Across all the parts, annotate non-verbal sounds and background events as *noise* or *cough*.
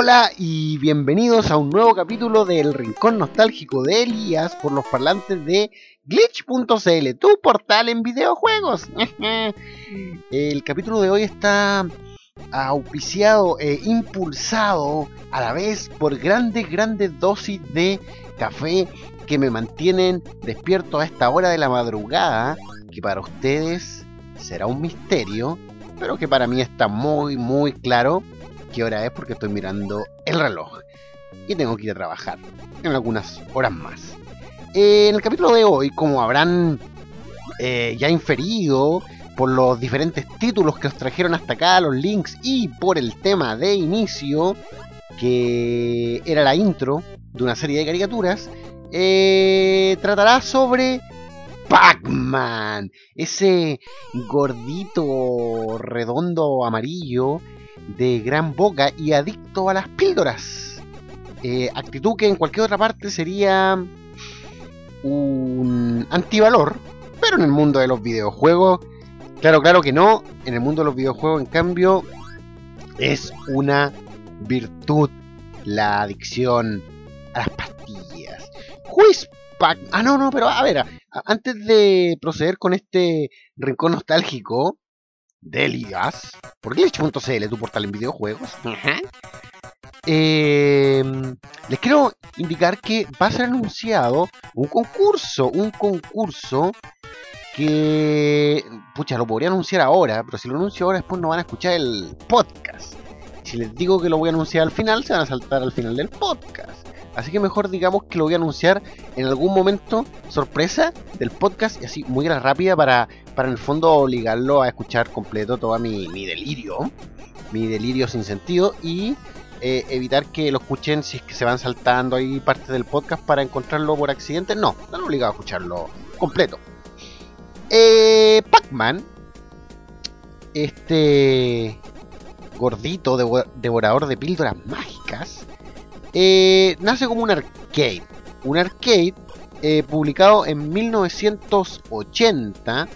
Hola y bienvenidos a un nuevo capítulo del Rincón Nostálgico de Elías por los parlantes de glitch.cl, tu portal en videojuegos. *laughs* El capítulo de hoy está auspiciado e impulsado a la vez por grandes, grandes dosis de café que me mantienen despierto a esta hora de la madrugada, que para ustedes será un misterio, pero que para mí está muy, muy claro qué hora es porque estoy mirando el reloj. Y tengo que ir a trabajar en algunas horas más. en el capítulo de hoy, como habrán eh, ya inferido por los diferentes títulos que os trajeron hasta acá, los links y por el tema de inicio, que era la intro de una serie de caricaturas, eh, tratará sobre Pac-Man, ese gordito redondo amarillo de gran boca y adicto a las píldoras. Eh, actitud que en cualquier otra parte sería un antivalor, pero en el mundo de los videojuegos, claro, claro que no. En el mundo de los videojuegos, en cambio, es una virtud la adicción a las pastillas. Ah, no, no, pero a ver, antes de proceder con este rincón nostálgico, Delias por glitch.cl, tu portal en videojuegos. Em, les quiero indicar que va a ser anunciado un concurso, un concurso que, pucha, lo podría anunciar ahora, pero si lo anuncio ahora después no van a escuchar el podcast. Si les digo que lo voy a anunciar al final, se van a saltar al final del podcast. Así que mejor digamos que lo voy a anunciar en algún momento sorpresa del podcast y así muy rápida para, para en el fondo obligarlo a escuchar completo todo mi, delirio, mi delirio sin sentido y eh, evitar que lo escuchen si es que se van saltando ahí parte del podcast para encontrarlo por accidente. No, están obligados a escucharlo completo. Eh, Pac-Man, este gordito devorador de píldoras mágicas, eh, nace como un arcade. Un arcade eh, publicado en 1980,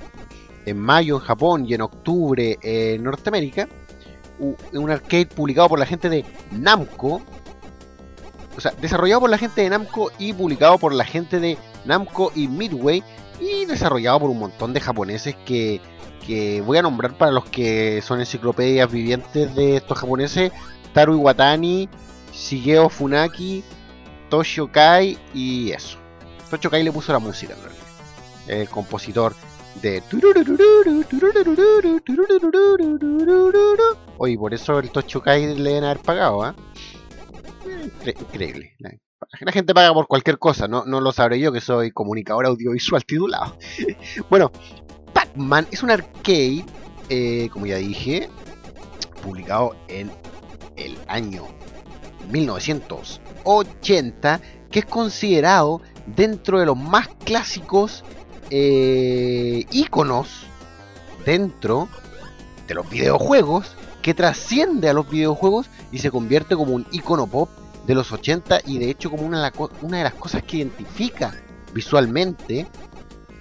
en mayo en Japón y en octubre en Norteamérica. Un arcade publicado por la gente de Namco. O sea, desarrollado por la gente de Namco y publicado por la gente de Namco y Midway. Y desarrollado por un montón de japoneses que, que voy a nombrar para los que son enciclopedias vivientes de estos japoneses. Taru Iwatani, Shigeo Funaki, Toshio Kai y eso. Toshio Kai le puso la música en realidad. El compositor de Oye, por eso el Toshio Kai le deben haber pagado, ¿ah? Increíble. La gente paga por cualquier cosa, no, no lo sabré yo que soy comunicador audiovisual titulado. *laughs* bueno, Pac-Man es un arcade, eh, como ya dije, publicado en el año 1980, que es considerado dentro de los más clásicos eh, íconos dentro de los videojuegos, que trasciende a los videojuegos y se convierte como un icono pop de los 80 y de hecho como una, una de las cosas que identifica visualmente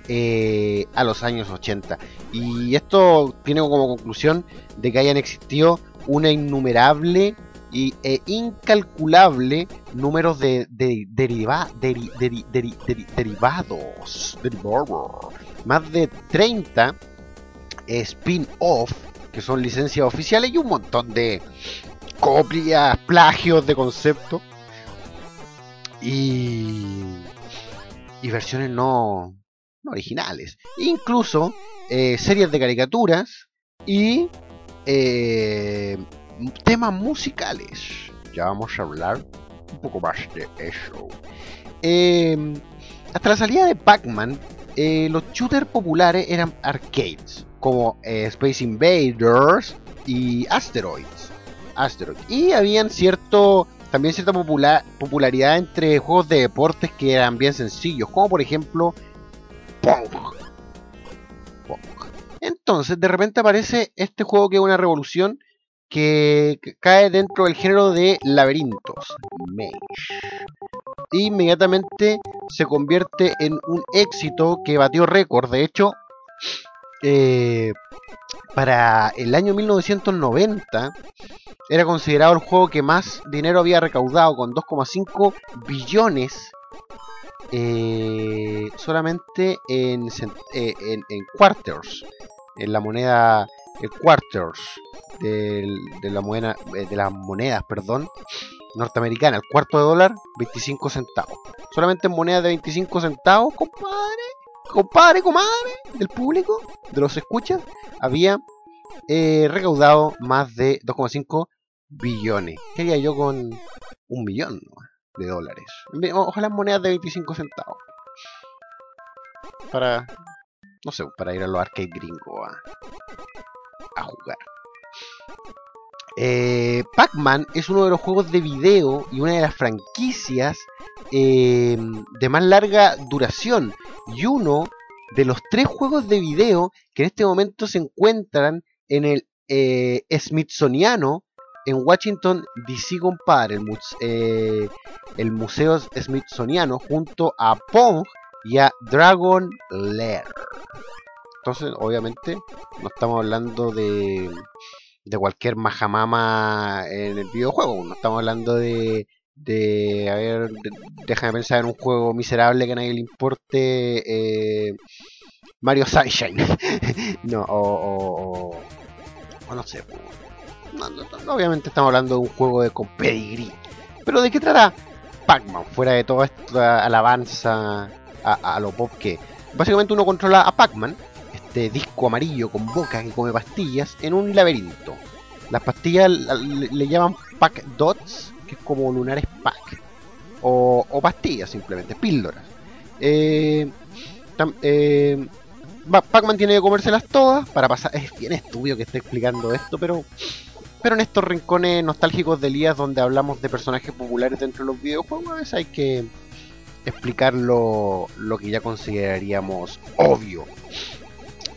eh, a los años 80. Y esto tiene como conclusión de que hayan existido una innumerable y e incalculable números de, derivados. Más de 30 spin-off, que son licencias oficiales, y un montón de copias, plagios de concepto. Y, y versiones no, originales. Incluso eh, series de caricaturas y eh, temas musicales. Ya vamos a hablar un poco más de eso. Em, hasta la salida de Pac-Man, eh, los shooters populares eran arcades, como eh, Space Invaders y Asteroids. Asteroids. Y habían cierto, también cierta popularidad entre juegos de deportes que eran bien sencillos, como por ejemplo Pong. Entonces, de repente aparece este juego que es una revolución que cae dentro del género de laberintos. Inmediatamente se convierte en un éxito que batió récord. De hecho, eh, para el año 1990 era considerado el juego que más dinero había recaudado con 2,5 billones eh, solamente en, eh, en, en, quarters, en la moneda el quarters de, la moneda, de las monedas, perdón, norteamericana, el cuarto de dólar, 25 centavos. Solamente en moneda de 25 centavos, compadre, compadre, comadre, del público, de los escuchas, había eh, recaudado más de 2,5 billones. ¿Qué haría yo con un millón de dólares? Ojalá monedas de 25 centavos. Para, no sé, para ir a los arcade gringos a, jugar. Eh, Pac-Man es uno de los juegos de video y una de las franquicias eh, de más larga duración y uno de los tres juegos de video que en este momento se encuentran en el eh, Smithsoniano en Washington DC, compadre, el, eh, el Museo Smithsoniano junto a Pong y a Dragon Lair. Entonces, obviamente, no estamos hablando de de cualquier majamama en el videojuego. No estamos hablando de, de a ver, déjame pensar en un juego miserable que a nadie le importe. Eh, Mario Sunshine. *laughs* no, o, o, no sé. No, obviamente estamos hablando de un juego de con Pero ¿de qué trata Pac-Man? Fuera de toda esta alabanza a, a lo pop que... Básicamente uno controla a Pac-Man este disco amarillo con boca que come pastillas en un laberinto. Las pastillas le, llaman Pack Dots, que es como lunares Pack. O, pastillas simplemente, píldoras. Eh, eh, Pac-Man tiene que comérselas todas para pasar. Es bien estúpido que esté explicando esto, pero. Pero en estos rincones nostálgicos de Elías donde hablamos de personajes populares dentro de los videojuegos, hay que explicar lo, lo que ya consideraríamos obvio.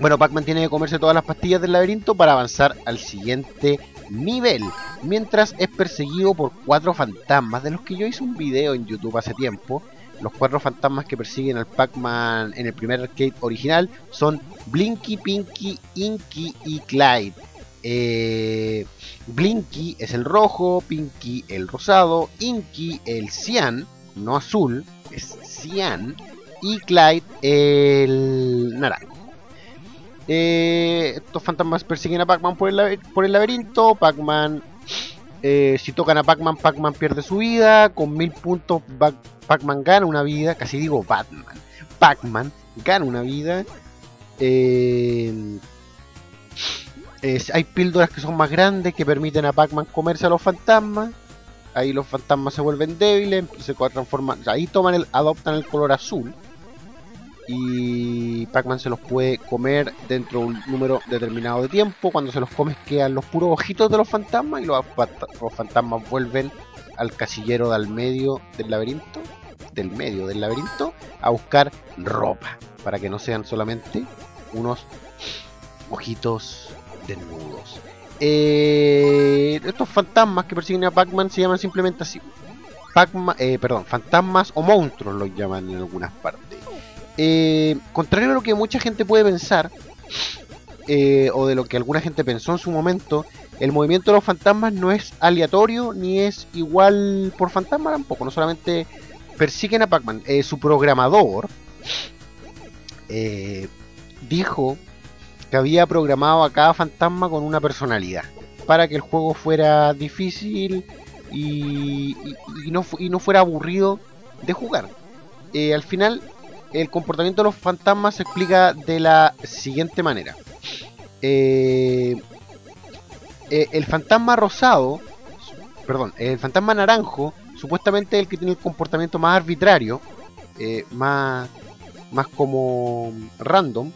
Bueno, Pac-Man tiene que comerse todas las pastillas del laberinto para avanzar al siguiente nivel, mientras es perseguido por cuatro fantasmas, de los que yo hice un video en YouTube hace tiempo. Los cuatro fantasmas que persiguen al Pac-Man en el primer arcade original son Blinky, Pinky, Inky y Clyde. Eh, Blinky es el rojo, Pinky el rosado, Inky el cian, no azul, es cian, y Clyde el naranja. Eh, estos fantasmas persiguen a Pac-Man por el, por el laberinto. Pac-Man, eh, si tocan a Pac-Man, Pac-Man pierde su vida. Con mil puntos, Pac-Man gana una vida. Casi digo Batman. Pac-Man gana una vida. Eh, hay píldoras que son más grandes que permiten a Pac-Man comerse a los fantasmas. Ahí los fantasmas se vuelven débiles, se transforman, ahí toman el, adoptan el color azul y Pac-Man se los puede comer dentro de un número determinado de tiempo. Cuando se los comes quedan los puros ojitos de los fantasmas y los, fantasmas vuelven al casillero del medio del laberinto, del medio del laberinto, a buscar ropa para que no sean solamente unos ojitos desnudos. Eh, estos fantasmas que persiguen a Pac-Man se llaman simplemente así. Pac eh, perdón, fantasmas o monstruos los llaman en algunas partes. Eh, contrario a lo que mucha gente puede pensar, eh, o de lo que alguna gente pensó en su momento, el movimiento de los fantasmas no es aleatorio ni es igual por fantasma tampoco. No solamente persiguen a Pac-Man. Eh, su programador dijo que había programado a cada fantasma con una personalidad para que el juego fuera difícil y, no, y no, fuera aburrido de jugar. al final el comportamiento de los fantasmas se explica de la siguiente manera. Eh, eh, el fantasma rosado, perdón, el fantasma naranjo, supuestamente es el que tiene el comportamiento más arbitrario, eh, más, más como random,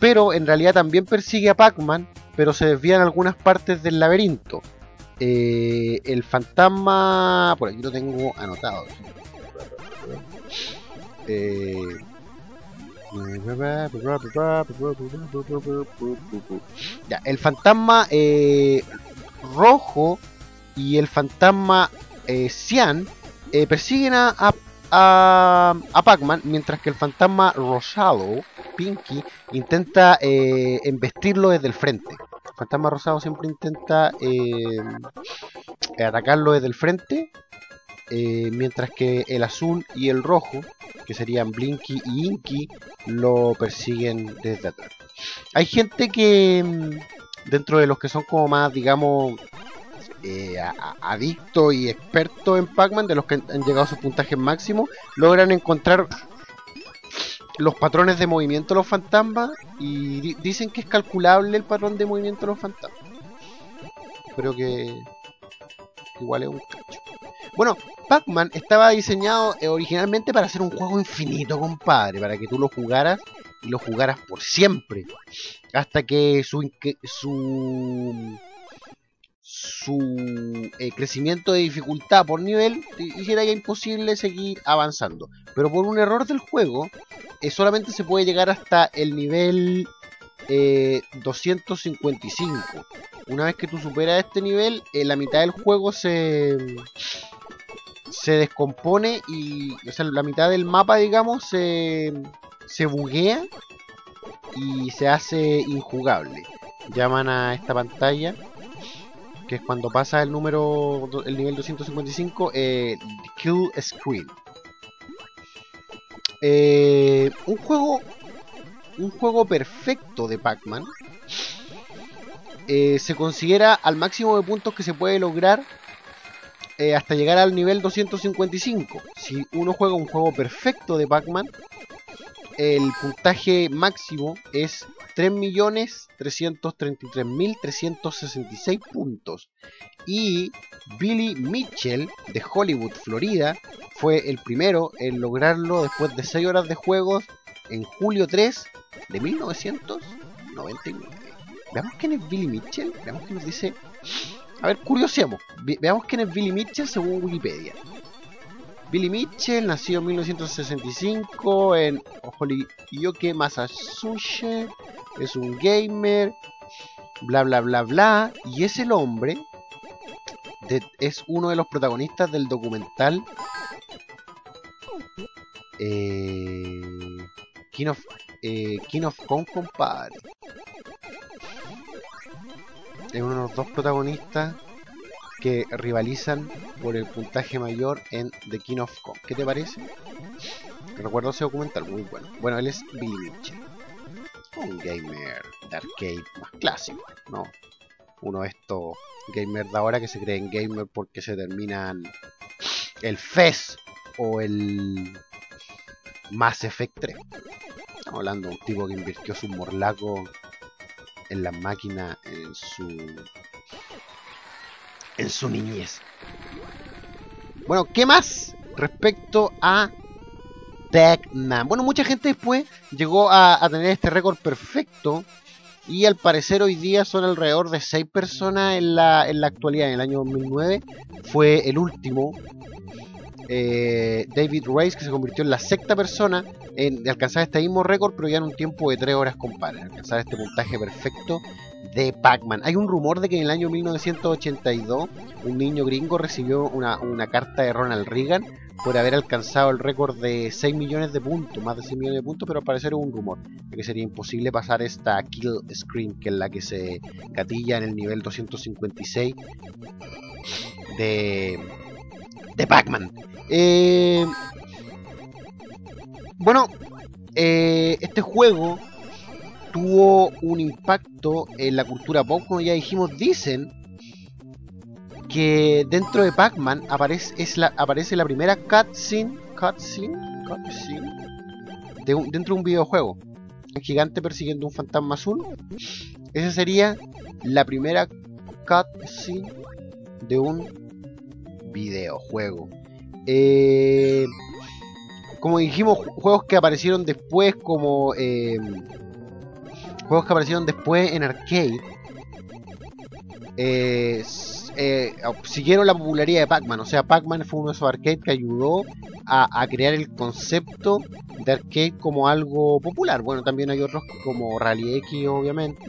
pero en realidad también persigue a Pac-Man, pero se desvía en algunas partes del laberinto. el fantasma, por aquí lo tengo anotado. Eh, ya, el fantasma eh, rojo y el fantasma eh, cian eh, persiguen a, a, Pac-Man, mientras que el fantasma rosado Pinky, intenta eh, embestirlo desde el frente. El fantasma rosado siempre intenta atacarlo desde el frente, eh, mientras que el azul y el rojo, que serían Blinky y Inky, lo persiguen desde atrás. Hay gente que, mm, dentro de los que son como más, digamos, eh, adicto y experto en Pac-Man, de los que han llegado a su puntaje máximo, logran encontrar los patrones de movimiento de los fantasmas y dicen que es calculable el patrón de movimiento de los fantasmas. Creo que igual es un cacho. Bueno, Pac-Man estaba diseñado eh, originalmente para ser un juego infinito, compadre, para que tú lo jugaras y lo jugaras por siempre. Hasta que su, su su eh, crecimiento de dificultad por nivel hiciera ya imposible seguir avanzando. Pero por un error del juego, eh, solamente se puede llegar hasta el nivel 255. Eh, Una vez que tú superas este nivel, la mitad del juego se, se descompone y o sea, la mitad del mapa, digamos, se, se buguea y se hace injugable. Llaman a esta pantalla que es cuando pasa el número, el nivel 255, eh, Kill Screen. Eh, un juego, un juego perfecto de Pac-Man. Eh, se considera al máximo de puntos que se puede lograr eh, hasta llegar al nivel 255. Si uno juega un juego perfecto de Pac-Man, el puntaje máximo es 3.333.366 puntos. Y Billy Mitchell de Hollywood, Florida, fue el primero en lograrlo después de 6 horas de juegos en julio 3 de 1999. Veamos quién es Billy Mitchell. Veamos qué nos dice. A ver, curioseamos. Veamos quién es Billy Mitchell según Wikipedia. Billy Mitchell, nació en 1965 en Holyoke, Massachusetts. Es un gamer, bla bla bla bla. Y es el hombre, es uno de los protagonistas del documental eh, King, of, eh, King of Kong, compadre. Es uno de los dos protagonistas que rivalizan por el puntaje mayor en The King of Kong. ¿Qué te parece? Recuerdo ese documental, muy bueno. Bueno, él es Billy Mitchell. Un gamer de arcade más clásico, ¿no? Uno de estos gamers de ahora que se creen gamer porque se terminan el FES o el Mass Effect 3. Estamos hablando de un tipo que invirtió su morlaco en la máquina en su en su niñez. Bueno, ¿qué más respecto a Pac-Man? Bueno, mucha gente después llegó a, tener este récord perfecto y al parecer hoy día son alrededor de 6 personas en la, en la actualidad. En el año 2009 fue el último eh, David Rice, que se convirtió en la sexta persona en alcanzar este mismo récord, pero ya en un tiempo de 3 horas, compadre. Alcanzar este puntaje perfecto de Pac-Man. Hay un rumor de que en el año 1982 un niño gringo recibió una, carta de Ronald Reagan por haber alcanzado el récord de 6 millones de puntos, más de 6 millones de puntos, pero al parecer es un rumor de que sería imposible pasar esta Kill Screen, que es la que se gatilla en el nivel 256 de, de Pac-Man. Eh, bueno, eh, este juego tuvo un impacto en la cultura pop, como ya dijimos, dicen que dentro de Pac-Man aparece, la, aparece la primera cutscene, cutscene, cutscene de dentro de un videojuego. Un gigante persiguiendo un fantasma azul. Esa sería la primera cutscene de un videojuego. Eh, como dijimos, juegos que aparecieron después como... Eh, juegos que aparecieron después en arcade eh, siguieron la popularidad de Pac-Man. O sea, Pac-Man fue uno de esos arcades que ayudó a, crear el concepto de arcade como algo popular. Bueno, también hay otros como Rally X, obviamente.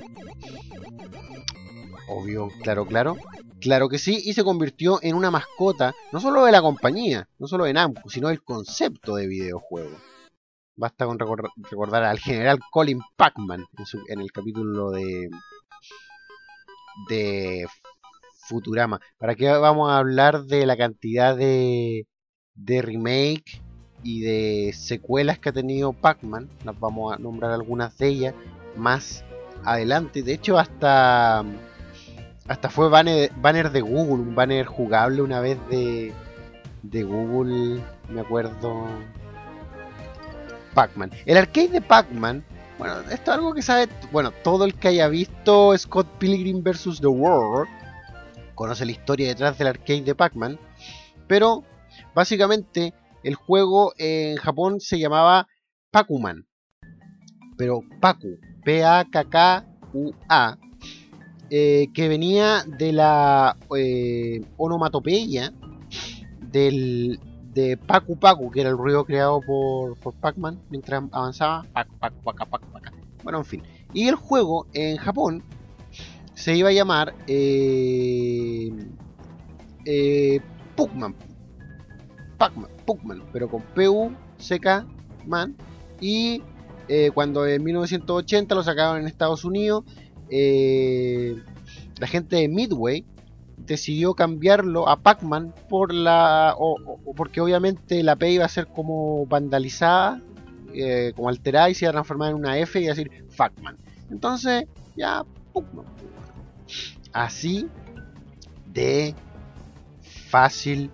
Obvio, claro, claro. Claro que sí, y se convirtió en una mascota, no solo de la compañía, no solo de Namco, sino del concepto de videojuego. Basta con recordar al general Colin Pacman en, el capítulo de, de Futurama. ¿Para qué vamos a hablar de la cantidad de, de remake y de secuelas que ha tenido Pac-Man? Las vamos a nombrar algunas de ellas más adelante. De hecho, hasta hasta fue banner, banner de Google, un banner jugable una vez de, de Google, me acuerdo. Pac-Man. El arcade de Pac-Man, bueno, esto es algo que sabe, bueno, todo el que haya visto Scott Pilgrim vs. The World conoce la historia detrás del arcade de Pac-Man, pero básicamente el juego en Japón se llamaba Pac-Man, pero Paku, P-A-K-K-U-A, eh, que venía de la eh, onomatopeya del, de Pacu Pacu, que era el ruido creado por, por Pac-Man mientras avanzaba. Bueno, en fin. Y el juego en Japón se iba a llamar eh, eh, Pugman. Pugman, pero con P-U-C-K Man. Y eh, cuando en 1980 lo sacaron en Estados Unidos, eh, la gente de Midway decidió cambiarlo a Pac-Man por la porque obviamente la P iba a ser como vandalizada, eh, como alterada y se iba a transformar en una F y decir Pac-Man. Entonces, ya Así de fácil,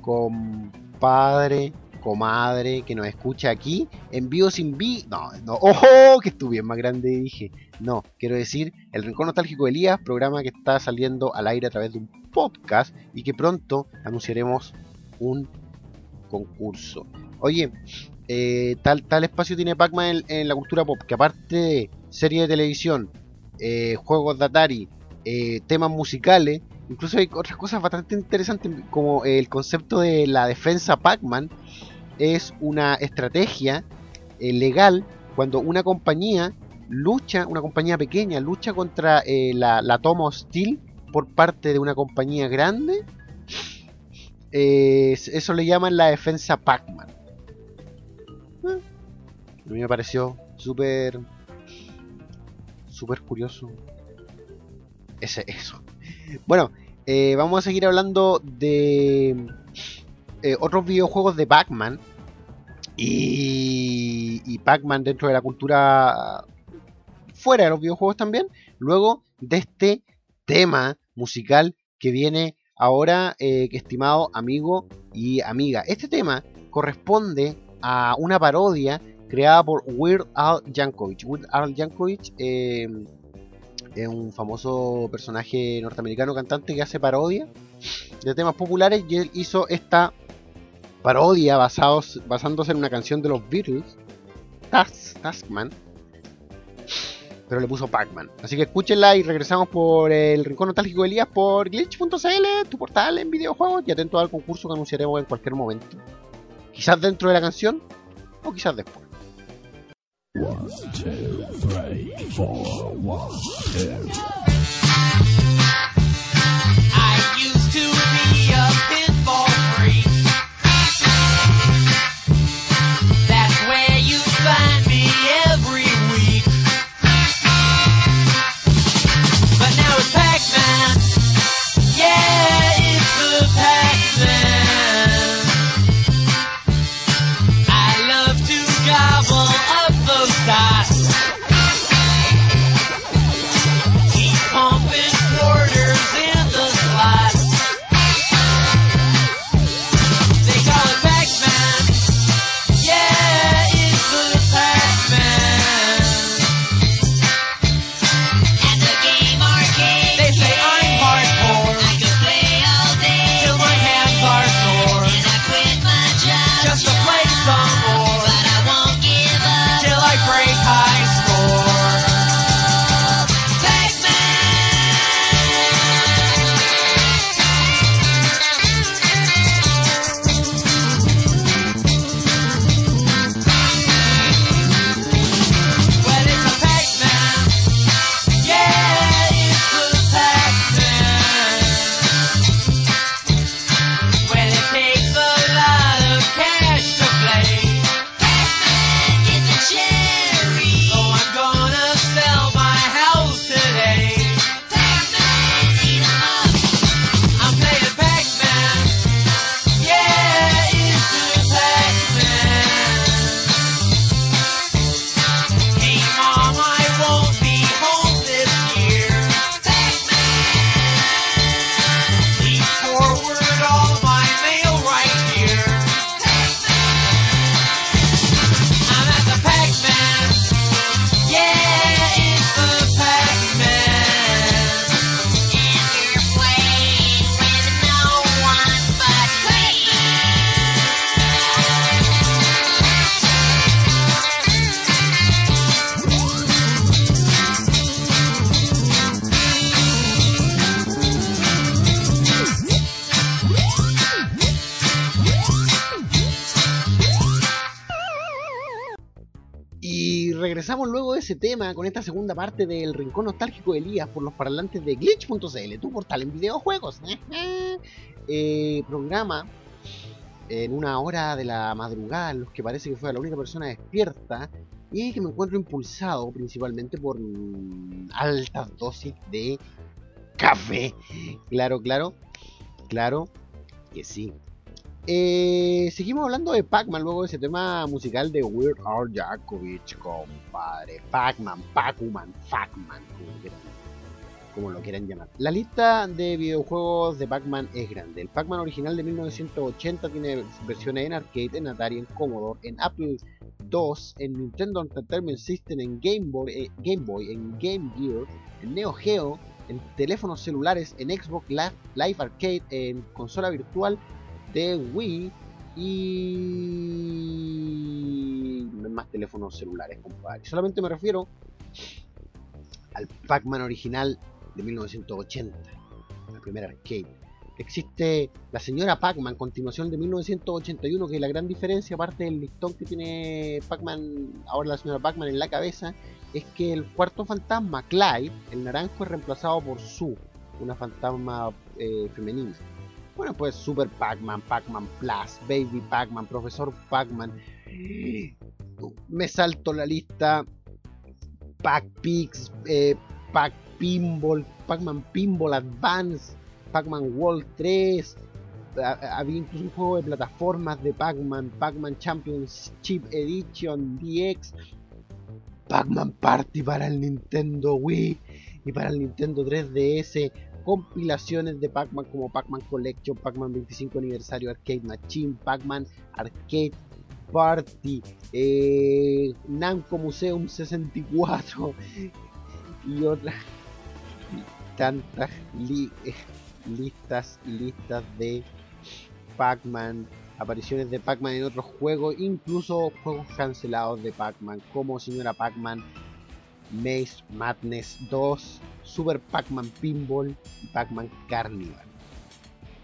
compadre, comadre que nos escucha aquí, en vivo sin vi. No, no, ojo, que estuve más grande, dije. No, quiero decir, el Rincón Nostálgico de Elías, programa que está saliendo al aire a través de un podcast y que pronto anunciaremos un concurso. Oye, eh, tal, tal espacio tiene Pac-Man en, la cultura pop, que aparte de series de televisión, eh, juegos de Atari, eh, temas musicales, incluso hay otras cosas bastante interesantes como el concepto de la defensa Pac-Man es una estrategia eh, legal cuando una compañía lucha, una compañía pequeña lucha contra eh, la, toma hostil por parte de una compañía grande. Eh, eso le llaman la defensa Pac-Man. a mí me pareció súper súper curioso ese eso. Bueno, vamos a seguir hablando de otros videojuegos de Pac-Man y, Pac-Man dentro de la cultura fuera de los videojuegos también, luego de este tema musical que viene ahora, eh, estimado amigo y amiga. Este tema corresponde a una parodia creada por Weird Al Yankovic. Weird Al Yankovic eh, es un famoso personaje norteamericano cantante que hace parodia de temas populares y él hizo esta parodia basados, basándose en una canción de los Beatles, Task, Taskman, pero le puso Pac-Man. Así que escúchenla y regresamos por el Rincón Nostálgico de Elías por glitch.cl, tu portal en videojuegos y atento al concurso que anunciaremos en cualquier momento. Quizás dentro de la canción o quizás después. One, two, three, four, one, I used to be a. tema con esta segunda parte del Rincón Nostálgico de Elías por los parlantes de Glitch.cl, tu portal en videojuegos. eh, programa en una hora de la madrugada en los que parece que fue la única persona despierta y que me encuentro impulsado principalmente por altas dosis de café. Claro, claro, claro que sí. Eh, seguimos hablando de Pac-Man luego de ese tema musical de Weird Al Yankovic, compadre. Pac-Man, Pac-Man, Pac-Man, como, lo quieran llamar. La lista de videojuegos de Pac-Man es grande. El Pac-Man original de 1980 tiene versiones en arcade, en Atari, en Commodore, en Apple II, en Nintendo Entertainment System, en Game Boy, eh, Game Boy, en Game Gear, en Neo Geo, en teléfonos celulares, en Xbox Live Arcade, en consola virtual de Wii y más teléfonos celulares, compadre. Solamente me refiero al Pac-Man original de 1980, la primera arcade. Existe la señora Pac-Man, continuación de 1981, que la gran diferencia, aparte del listón que tiene Pac-Man, ahora la señora Pac-Man en la cabeza, es que el cuarto fantasma, Clyde, el naranjo, es reemplazado por Sue, una fantasma eh, femenina. Bueno, pues Super Pac-Man, Pac-Man Plus, Baby Pac-Man, Profesor Pac-Man. Me salto la lista. Pac-Pix, eh, Pac-Pinball, Pac-Man Pinball Advance, Pac-Man World 3. Había incluso un juego de plataformas de Pac-Man, Pac-Man Championship Edition DX, Pac-Man Party para el Nintendo Wii y para el Nintendo 3DS, compilaciones de Pac-Man como Pac-Man Collection, Pac-Man 25 aniversario Arcade Machine, Pac-Man Arcade Party, eh, Namco Museum 64 y otras *laughs* tantas eh, listas y listas de Pac-Man, apariciones de Pac-Man en otros juegos, incluso juegos cancelados de Pac-Man como Señora Pac-Man, Maze Madness 2, Super Pac-Man Pinball y Pac-Man Carnival.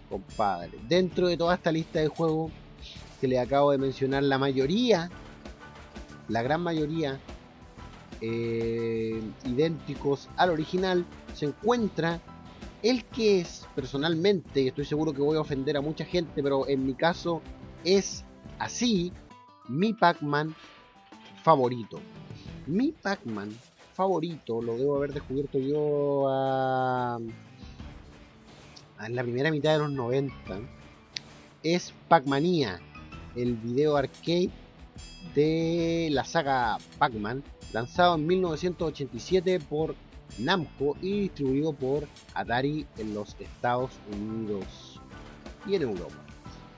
Compadre, dentro de toda esta lista de juegos que le acabo de mencionar, la mayoría, la gran mayoría, eh, idénticos al original, se encuentra el que es personalmente, y estoy seguro que voy a ofender a mucha gente, pero en mi caso es así, mi Pac-Man favorito. Mi Pac-Man favorito lo debo haber descubierto yo en la primera mitad de los 90. Es Pac-Mania, el video arcade de la saga Pac-Man, lanzado en 1987 por Namco y distribuido por Atari en los Estados Unidos y en Europa.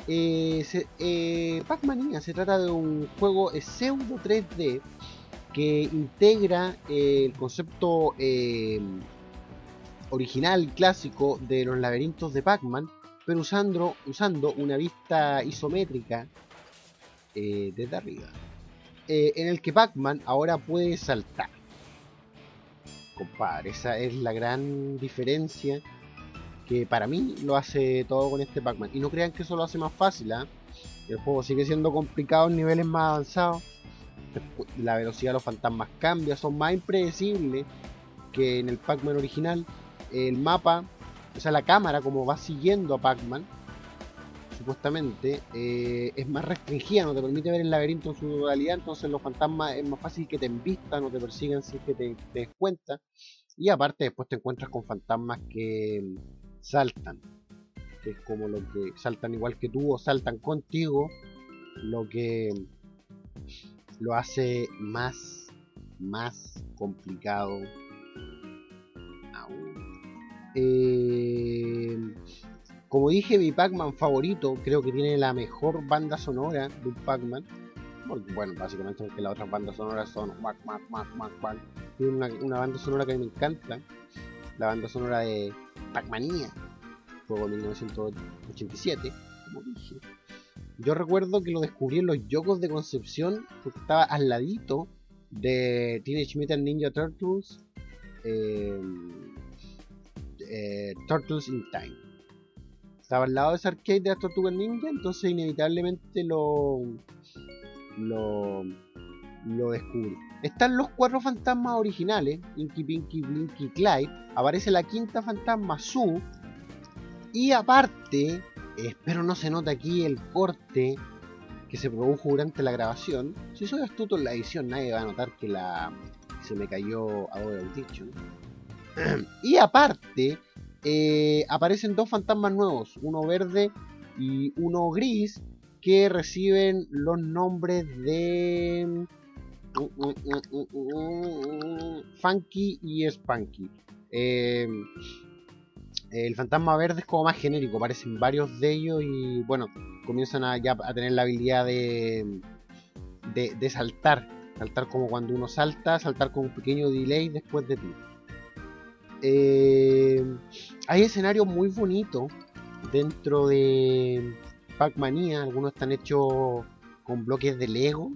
Eh, eh, Pac-Mania se trata de un juego pseudo 3D que integra eh, el concepto eh, original clásico de los laberintos de Pac-Man, pero usando, usando una vista isométrica eh, desde arriba, en el que Pac-Man ahora puede saltar. Compadre, esa es la gran diferencia que para mí lo hace todo con este Pac-Man. Y no crean que eso lo hace más fácil, ¿ah? El juego sigue siendo complicado en niveles más avanzados la velocidad de los fantasmas cambia, son más impredecibles que en el Pac-Man original. El mapa, o sea, la cámara, como va siguiendo a Pac-Man, supuestamente, eh, es más restringida, no te permite ver el laberinto en su modalidad, entonces los fantasmas es más fácil que te envistan o te persigan si es que te, te des cuenta. Y aparte después te encuentras con fantasmas que saltan, que es como lo que saltan igual que tú o saltan contigo, lo que lo hace más, más complicado aún. Eh, como dije, mi Pac-Man favorito, creo que tiene la mejor banda sonora de un Pac-Man. Bueno, básicamente porque las otras bandas sonoras son Tiene una, una, banda sonora que a mí me encanta. La banda sonora de Pac-Mania, juego de 1987, como dije. Yo recuerdo que lo descubrí en los Yokos de Concepción, porque estaba al ladito de Teenage Mutant Ninja Turtles, eh, eh, Turtles in Time. Estaba al lado de ese arcade de las Tortugas Ninja, entonces inevitablemente lo, lo, lo descubrí. Están los cuatro fantasmas originales, Inky, Pinky, Blinky, Clyde. Aparece la quinta fantasma, Sue. Y aparte, espero no se note aquí el corte que se produjo durante la grabación. Si soy astuto en la edición, nadie va a notar que la se me cayó Adobe Audition. *clears throat* y aparte, eh, aparecen dos fantasmas nuevos, uno verde y uno gris, que reciben los nombres de Funky y Spunky. Eh, el fantasma verde es como más genérico, aparecen varios de ellos y bueno, comienzan a, ya a tener la habilidad de, de, saltar. Saltar como cuando uno salta, saltar con un pequeño delay después de ti. Eh, hay escenarios muy bonitos dentro de Pac-Mania. Algunos están hechos con bloques de Lego.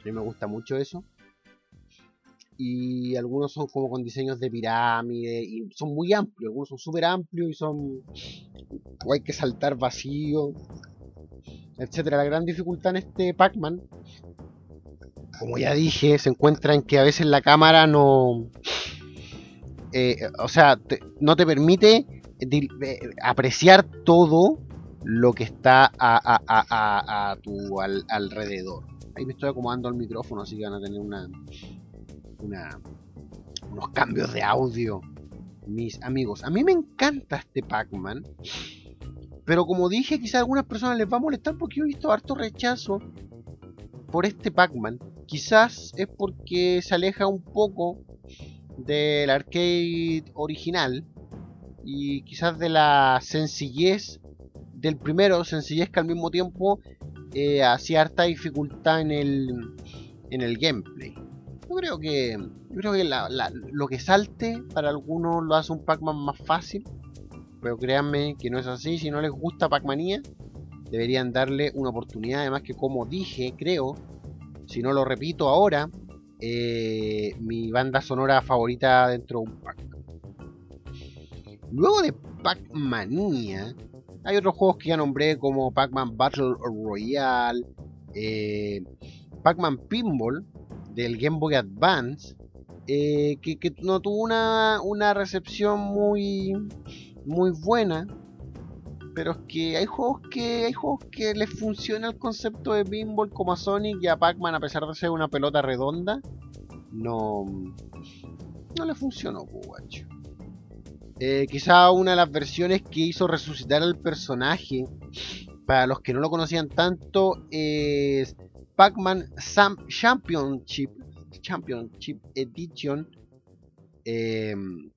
A mí me gusta mucho eso y algunos son como con diseños de pirámide y son muy amplios, algunos son súper amplios y son o hay que saltar vacío, etcétera. La gran dificultad en este Pac-Man, como ya dije, se encuentra en que a veces la cámara no, eh, o sea, no te permite eh, apreciar todo lo que está a, tu alrededor. Ahí me estoy acomodando el micrófono, así que van a tener una, unos cambios de audio, mis amigos. A mí me encanta este Pac-Man. Pero como dije, quizá a algunas personas les va a molestar porque he visto harto rechazo por este Pac-Man. Quizás es porque se aleja un poco del arcade original y quizás de la sencillez del primero, sencillez que al mismo tiempo eh, hacía harta dificultad en el, en el gameplay. Yo creo que, creo que lo que salte para algunos lo hace un Pac-Man más fácil. Pero créanme que no es así. Si no les gusta Pac-Manía, deberían darle una oportunidad. Además que como dije, creo, si no lo repito ahora, eh, mi banda sonora favorita dentro de un pac. Luego de Pac-Manía, hay otros juegos que ya nombré como Pac-Man Battle Royale, eh, Pac-Man Pinball, del Game Boy Advance, eh, que, no tuvo una, una recepción muy, muy buena. Pero es que hay juegos que hay juegos que les funciona el concepto de pinball como a Sonic y a Pac-Man a pesar de ser una pelota redonda. No, no le funcionó, guacho. Eh, quizá una de las versiones que hizo resucitar al personaje, para los que no lo conocían tanto, es Pac-Man Championship, Championship Edition, em,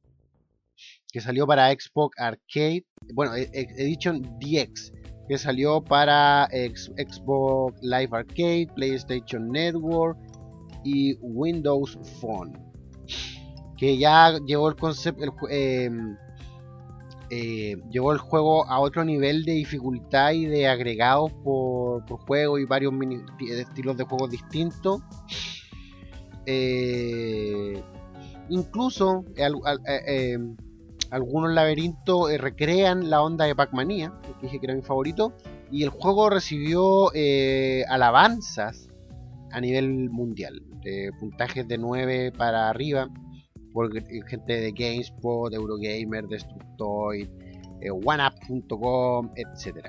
que salió para Xbox Arcade, bueno, e, e, Edition DX, que salió para Xbox Live Arcade, PlayStation Network y Windows Phone, que ya llevó el concepto, llevó el juego a otro nivel de dificultad y de agregados por, juego y varios estilos de juegos distintos. Eh, incluso eh, algunos laberintos recrean la onda de Pac-Mania, que dije que era mi favorito, y el juego recibió alabanzas a nivel mundial, puntajes de 9 para arriba por gente de GameSpot, Eurogamer, Destructoid, eh, OneUp.com, etc.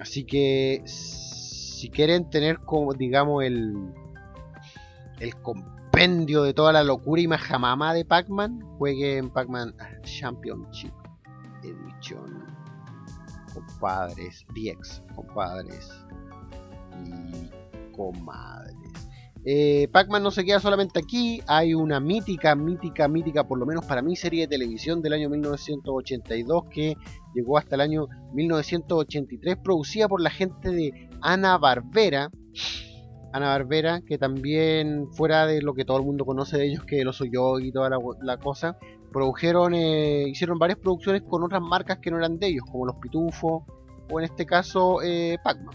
Así que si quieren tener como digamos el el compendio de toda la locura y majamama de Pac-Man, jueguen Pac-Man Championship Edition. Compadres, DX, compadres y comadres. Eh, Pac-Man no se queda solamente aquí, hay una mítica, mítica, mítica, por lo menos para mí, serie de televisión del año 1982 que llegó hasta el año 1983, producida por la gente de Ana Barbera. Ana Barbera, que también, fuera de lo que todo el mundo conoce de ellos, que lo soy yo y toda la, cosa, produjeron, eh, hicieron varias producciones con otras marcas que no eran de ellos, como Los Pitufos o en este caso eh, Pac-Man.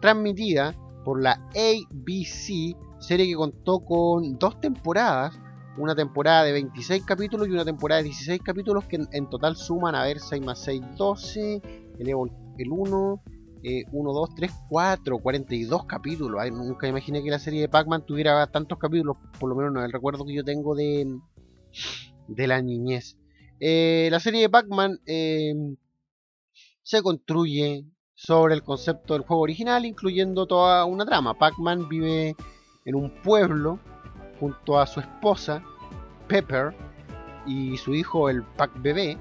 Transmitida por la ABC, serie que contó con dos temporadas, una temporada de 26 capítulos y una temporada de 16 capítulos que en, total suman a ver 6 más 6, 12, elevo el 1, 1, 2, 3, 4, 42 capítulos. Ay, nunca imaginé que la serie de Pac-Man tuviera tantos capítulos, por lo menos no el recuerdo que yo tengo de, de la niñez. Eh, la serie de Pac-Man eh, se construye sobre el concepto del juego original, incluyendo toda una trama. Pac-Man vive en un pueblo junto a su esposa, Pepper, y su hijo, el Pac-Bebé,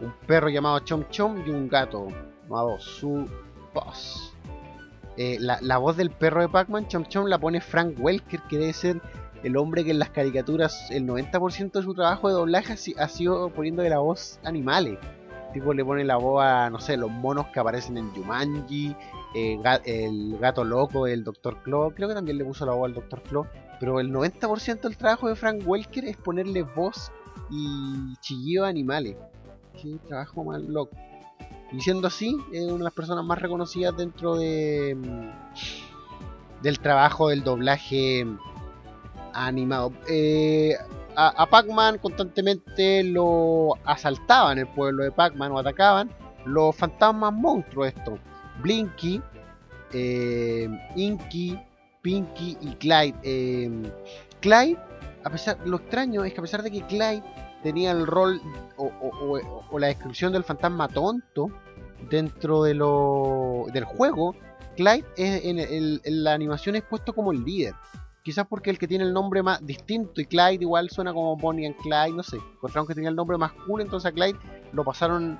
un perro llamado Chom Chom y un gato llamado Su Boss. Eh, la, voz del perro de Pac-Man, Chom Chom, la pone Frank Welker, que debe ser el hombre que en las caricaturas el 90% de su trabajo de doblaje ha sido poniéndole la voz animales. Tipo le pone la voz a, no sé, los monos que aparecen en Jumanji, eh, el gato loco, el Dr. Claw, creo que también le puso la voz al Dr. Claw, pero el 90% del trabajo de Frank Welker es ponerle voz y chillido a animales. Qué trabajo más loco. Y siendo así, es una de las personas más reconocidas dentro de mm, del trabajo del doblaje animado. Eh, a, Pac-Man constantemente lo asaltaban el pueblo de Pac-Man o atacaban los fantasmas monstruos estos. Blinky, eh, Inky, Pinky y Clyde. Eh, Clyde, a pesar, lo extraño es que a pesar de que Clyde tenía el rol o, la descripción del fantasma tonto dentro de lo, del juego, Clyde en, en la animación es puesto como el líder. Quizás porque el que tiene el nombre más distinto y Clyde igual suena como Bonnie and Clyde, no sé. Encontraron que tenía el nombre más cool, entonces a Clyde lo pasaron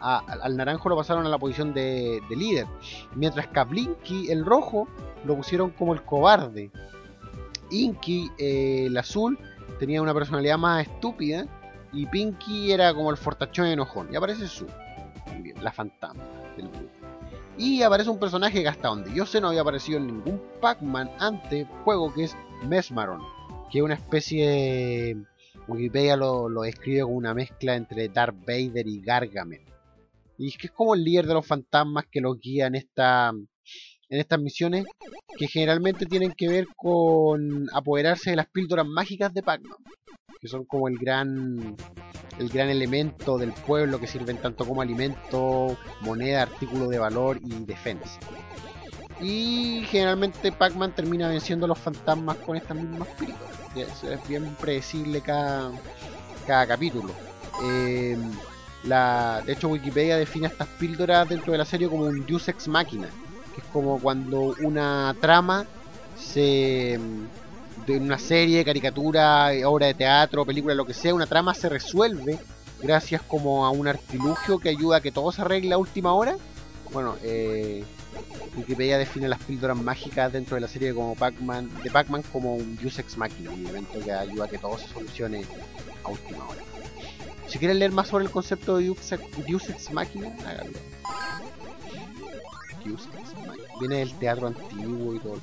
al naranjo lo pasaron a la posición de, líder. Mientras Blinky, el rojo, lo pusieron como el cobarde. Inky, eh, el azul, tenía una personalidad más estúpida. Y Pinky era como el fortachón enojón. Y aparece Su, la fantasma del grupo. Y aparece un personaje que hasta donde yo sé no había aparecido en ningún Pac-Man antes juego que es Mesmaron, que es una especie de... Wikipedia lo, lo describe como una mezcla entre Darth Vader y Gargamel. Y es que es como el líder de los fantasmas que los guía en, esta, en estas misiones que generalmente tienen que ver con apoderarse de las píldoras mágicas de Pac-Man que son como el gran el gran elemento del pueblo que sirven tanto como alimento, moneda, artículo de valor y defensa. Y generalmente Pac-Man termina venciendo a los fantasmas con estas mismas píldoras. Es bien predecible cada, cada capítulo. Em, la, de hecho, Wikipedia define estas píldoras dentro de la serie como un Deus Ex Machina, que es como cuando una trama se de una serie, caricatura, obra de teatro, película, lo que sea, una trama se resuelve gracias como a un artilugio que ayuda a que todo se arregle a última hora. Bueno, eh, Wikipedia define las píldoras mágicas dentro de la serie como Pac-Man, de Pac-Man como un Deus Ex un evento que ayuda a que todo se solucione a última hora. Si quieren leer más sobre el concepto de Deus Ex, Machina, háganlo. Viene del teatro antiguo y todo.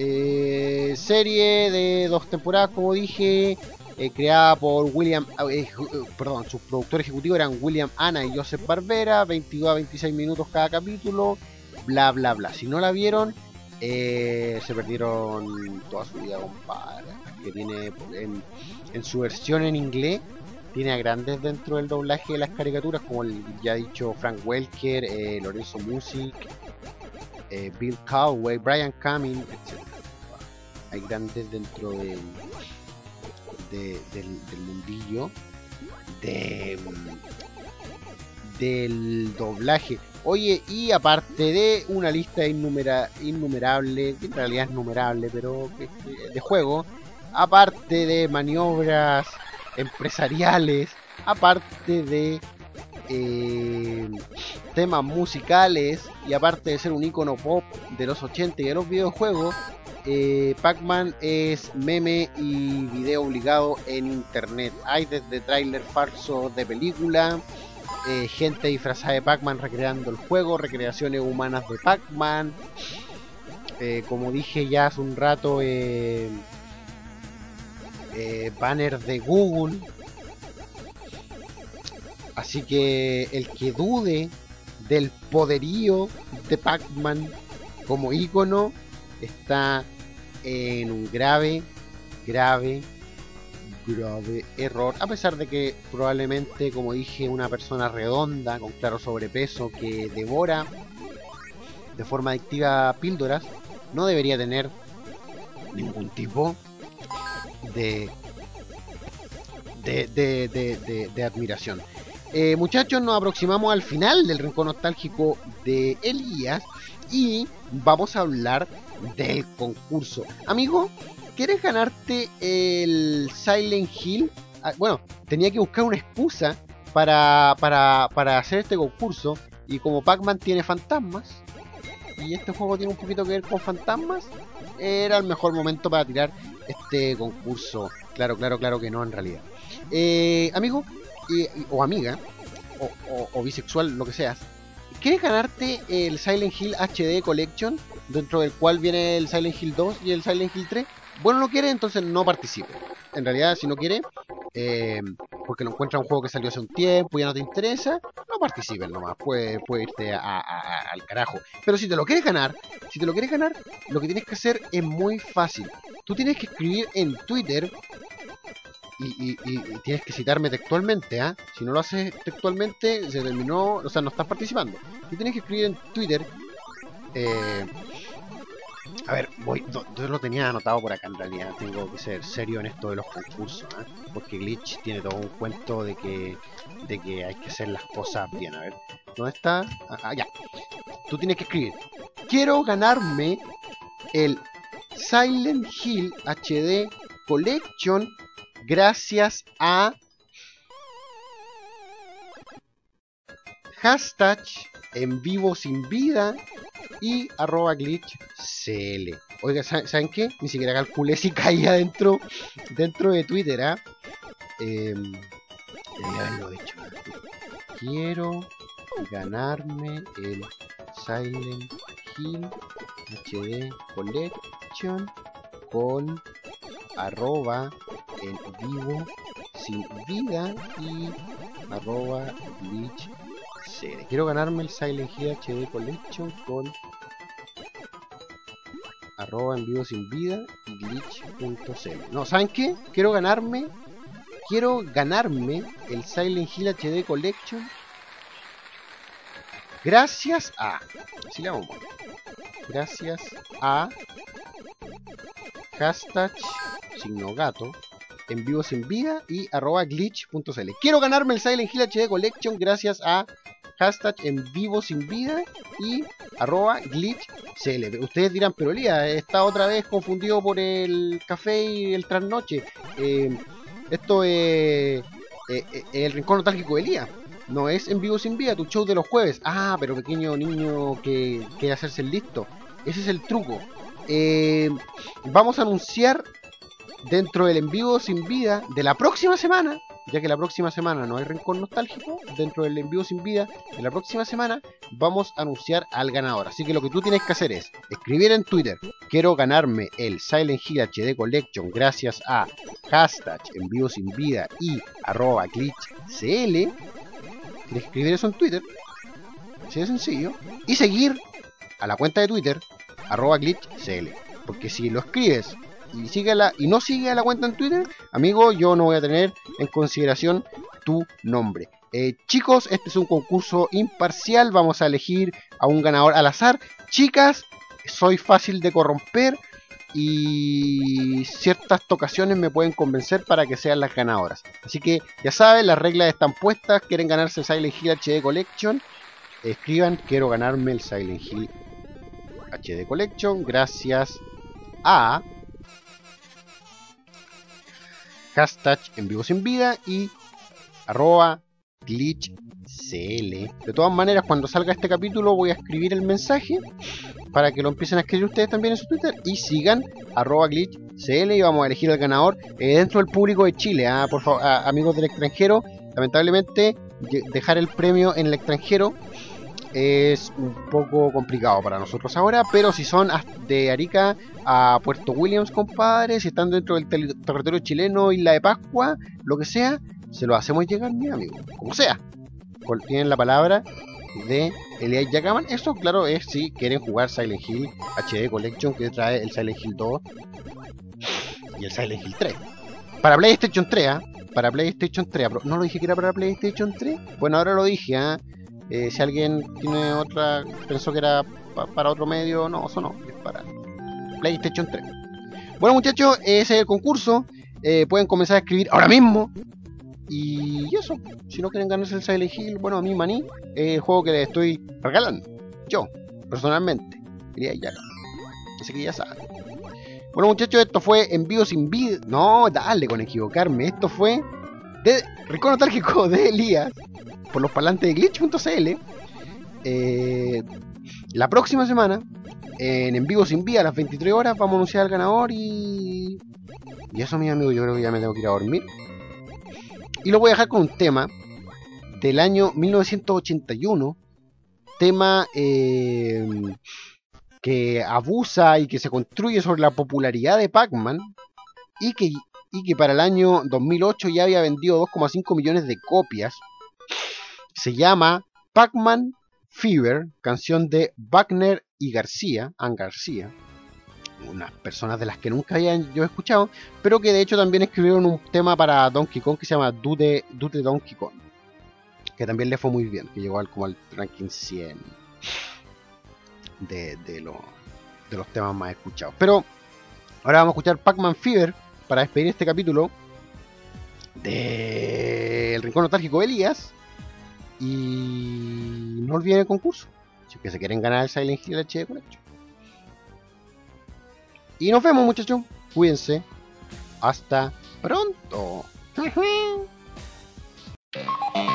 Eh, serie de dos temporadas, como dije, eh, creada por William, eh, perdón, sus productores ejecutivos eran William Anna y Joseph Barbera, 22 a 26 minutos cada capítulo, bla bla bla. Si no la vieron, se perdieron toda su vida, compadre. Que tiene en, su versión en inglés, tiene a grandes dentro del doblaje de las caricaturas, como el ya dicho Frank Welker, Lorenzo Music, Bill Cowway, Brian Cumming, etc hay grandes dentro de, del, mundillo de, del doblaje. Oye, y aparte de una lista innumerable, que en realidad es numerable, pero de juego, aparte de maniobras empresariales, aparte de eh, temas musicales y aparte de ser un icono pop de los 80 y de los videojuegos, eh, Pac-Man es meme y video obligado en internet. Hay desde tráiler falso de película, eh, gente disfrazada de Pac-Man recreando el juego, recreaciones humanas de Pac-Man. Eh, como dije ya hace un rato, banners de Google. Así que el que dude del poderío de Pac-Man como icono está en un grave, grave, grave error, a pesar de que probablemente, como dije, una persona redonda, con claro sobrepeso, que devora de forma adictiva píldoras, no debería tener ningún tipo de de, de, admiración. Eh, muchachos, nos aproximamos al final del rincón nostálgico de Elías y vamos a hablar del concurso. Amigo, ¿quieres ganarte el Silent Hill? Ah, bueno, tenía que buscar una excusa para, para, para hacer este concurso y como Pac-Man tiene fantasmas y este juego tiene un poquito que ver con fantasmas, era el mejor momento para tirar este concurso. Claro, claro, claro que no en realidad. Eh, amigo o amiga, o, bisexual, lo que seas, ¿quieres ganarte el Silent Hill HD Collection? Dentro del cual viene el Silent Hill 2 y el Silent Hill 3. Bueno, no quiere, entonces no participe. En realidad, si no quiere, eh, porque lo encuentra un juego que salió hace un tiempo y ya no te interesa, no participes nomás, puede, puede irte al carajo. Pero si te lo quieres ganar, si te lo quieres ganar, lo que tienes que hacer es muy fácil. Tú tienes que escribir en Twitter y, tienes que citarme textualmente, ¿ah? Si no lo haces textualmente, se terminó, o sea, no estás participando. Tú tienes que escribir en Twitter. Eh, a ver, voy, yo lo tenía anotado por acá en realidad. Tengo que ser serio en esto de los concursos, ¿ah? porque Glitch tiene todo un cuento de que, de que hay que hacer las cosas bien. A ver, ¿dónde está? Ah, ah ya. Tú tienes que escribir. Quiero ganarme el Silent Hill HD Collection gracias a hashtag en vivo sin vida y arroba glitch cl. Oiga, ¿saben qué? Ni siquiera calculé si caía dentro, dentro de Twitter. Eh, dicho. Quiero ganarme el Silent Hill HD Collection con arroba en vivo sin vida y arroba glitch Quiero ganarme el Silent Hill HD Collection con arroba en vivo sin vida glitch.cl. No, ¿saben qué? Quiero ganarme quiero ganarme el Silent Hill HD Collection gracias a así le vamos gracias a hashtag signo gato, en vivo sin vida y arroba glitch.cl. Quiero ganarme el Silent Hill HD Collection gracias a hashtag en vivo sin vida y arroba glitch.cl. Ustedes dirán, pero Lía, está otra vez confundido por el café y el trasnoche. Eh, esto es el rincón nostálgico de Lía. No es en vivo sin vida, tu show de los jueves. Ah, pero pequeño niño que quiere hacerse listo. Ese es el truco. Eh, vamos a anunciar dentro del en vivo sin vida de la próxima semana, ya que la próxima semana no hay rincón nostálgico, dentro del en vivo sin vida de la próxima semana vamos a anunciar al ganador. Así que lo que tú tienes que hacer es escribir en Twitter, quiero ganarme el Silent Hill HD Collection gracias a hashtag en vivo sin vida y arroba glitchcl. Escribir eso en Twitter, así de sencillo, y seguir a la cuenta de Twitter arroba glitchcl. Porque si lo escribes y, síguela, y no sigue a la cuenta en Twitter, amigo, yo no voy a tener en consideración tu nombre. Eh, chicos, este es un concurso imparcial, vamos a elegir a un ganador al azar. Chicas, soy fácil de corromper y ciertas tocaciones me pueden convencer para que sean las ganadoras. Así que ya saben, las reglas están puestas, quieren ganarse Silent Hill HD Collection, escriban, quiero ganarme el Silent Hill HD Collection gracias a hashtag en vivo sin vida y arroba glitchcl. De todas maneras, cuando salga este capítulo voy a escribir el mensaje para que lo empiecen a escribir ustedes también en su Twitter y sigan arroba glitchcl y vamos a elegir al ganador eh, dentro del público de Chile. Ah, por favor, ah, amigos del extranjero, lamentablemente dejar el premio en el extranjero es un poco complicado para nosotros ahora, pero si son de Arica a Puerto Williams, compadre, si están dentro del territorio chileno, Isla de Pascua, lo que sea, se lo hacemos llegar, mi amigo, como sea. Tienen la palabra de Elias Yakaman. Eso, claro, es si quieren jugar Silent Hill HD Collection que trae el Silent Hill 2 y el Silent Hill 3. para PlayStation 3, ¿ah? para PlayStation 3. No lo dije que era para PlayStation 3. Bueno, ahora lo dije. ¿ah? Eh, si alguien tiene otra, pensó que era para otro medio, no, eso no, es para PlayStation 3. Bueno, muchachos, ese es el concurso. Eh, pueden comenzar a escribir ahora mismo. Y eso, si no quieren ganarse el Silent Hill, bueno, a mí Maní es el juego que les estoy regalando. Yo, personalmente. Quería ya. Así que ya saben. Bueno, muchachos, esto fue envío sin vida. No, dale con equivocarme. Esto fue de Rincón Nostálgico *laughs* de Elías por los parlantes de glitch.cl. Eh, la próxima semana, en En Vivo Sin Vía, a las 23 horas, vamos a anunciar al ganador y. Y eso, mis amigos, yo creo que ya me tengo que ir a dormir. Y lo voy a dejar con un tema del año 1981. Tema eh, que abusa y que se construye sobre la popularidad de Pac-Man. Y que, y que para el año 2008 ya había vendido 2,5 millones de copias se llama Pac-Man Fever, canción de Wagner y García, Ann García, unas personas de las que nunca había yo escuchado, pero que de hecho también escribieron un tema para Donkey Kong que se llama Dude, Dude Donkey Kong, que también le fue muy bien, que llegó al, como al ranking 100 de, de, de los temas más escuchados. Pero ahora vamos a escuchar Pac-Man Fever para despedir este capítulo del Rincón Nostálgico de Elías. Y no olviden el concurso. Si que se quieren ganar el Silent Hill HD Collection. Y nos vemos muchachos. Cuídense. Hasta pronto. *laughs*